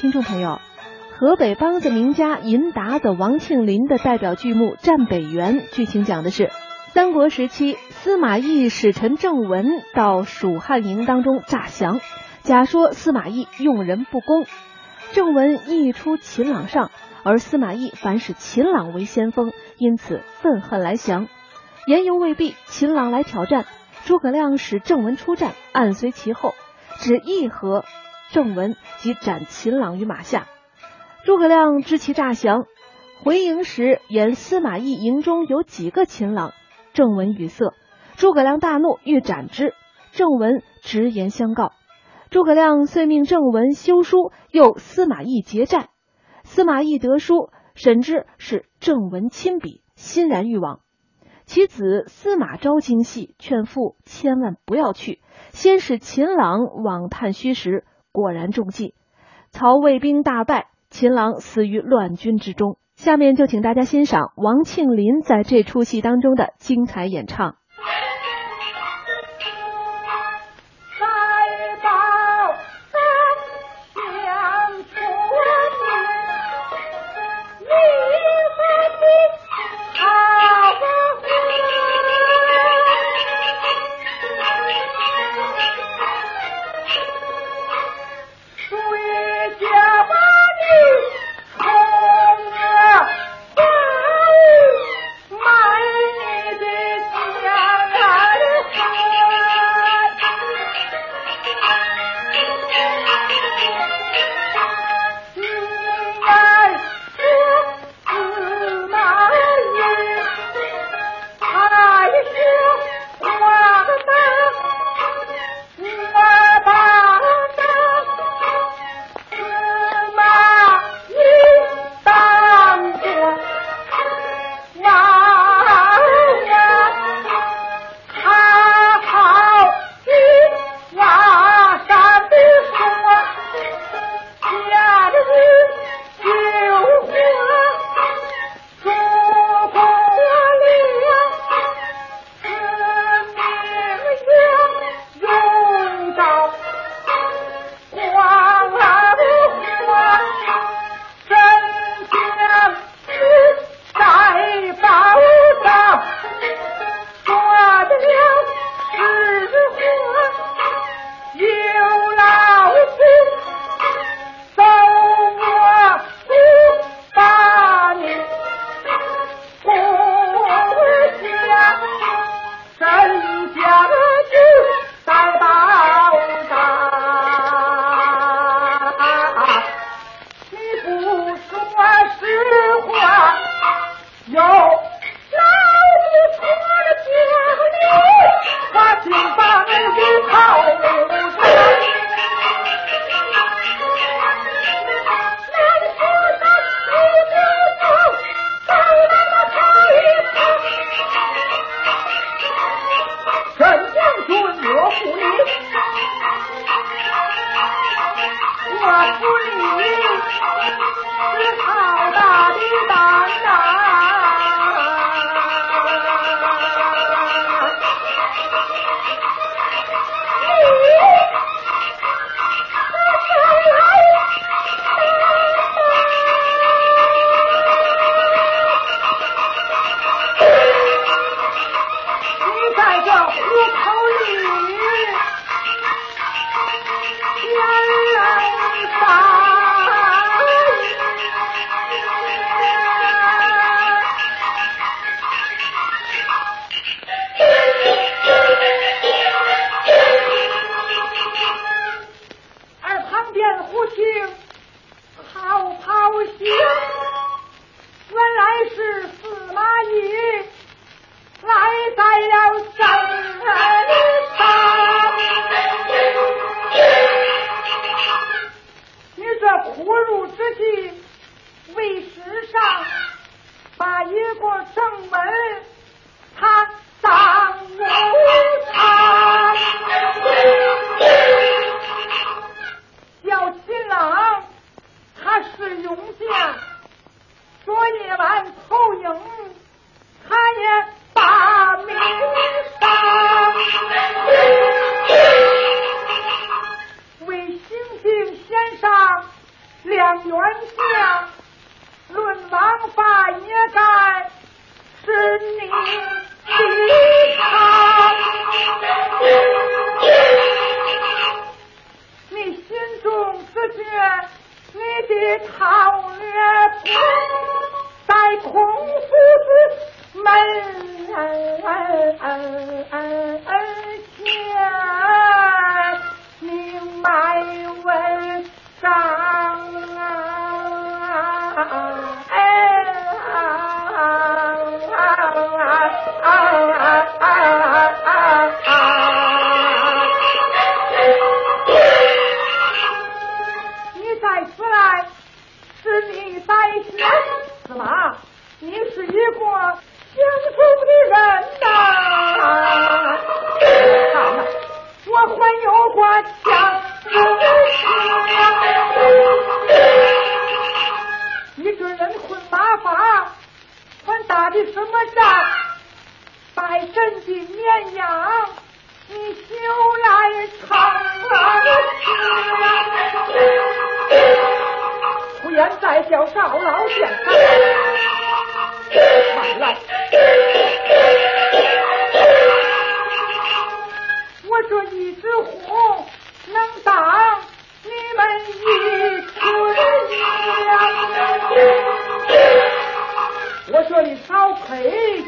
听众朋友，河北梆子名家银达子王庆林的代表剧目《战北原》，剧情讲的是三国时期司马懿使臣郑文到蜀汉营当中诈降，假说司马懿用人不公，郑文一出秦朗上，而司马懿反使秦朗为先锋，因此愤恨来降。言犹未毕，秦朗来挑战，诸葛亮使郑文出战，暗随其后，只议和。郑文即斩秦朗于马下，诸葛亮知其诈降，回营时言司马懿营中有几个秦朗，郑文语塞，诸葛亮大怒，欲斩之。郑文直言相告，诸葛亮遂命郑文修书，诱司马懿结战。司马懿得书，审之是郑文亲笔，欣然欲往。其子司马昭精细，劝父千万不要去，先使秦朗往探虚实。果然中计，曹魏兵大败，秦朗死于乱军之中。下面就请大家欣赏王庆林在这出戏当中的精彩演唱。为时尚把一个正门他当我他小新郎他是勇将昨夜晚投影他也把命为星星先两员相，论王法也该是你立场。你心中自觉你的讨略不在孔夫子门前。拜神的绵羊，你休来长不言再叫赵老先生，慢来。我这一只虎能当你们一村羊，我说你少配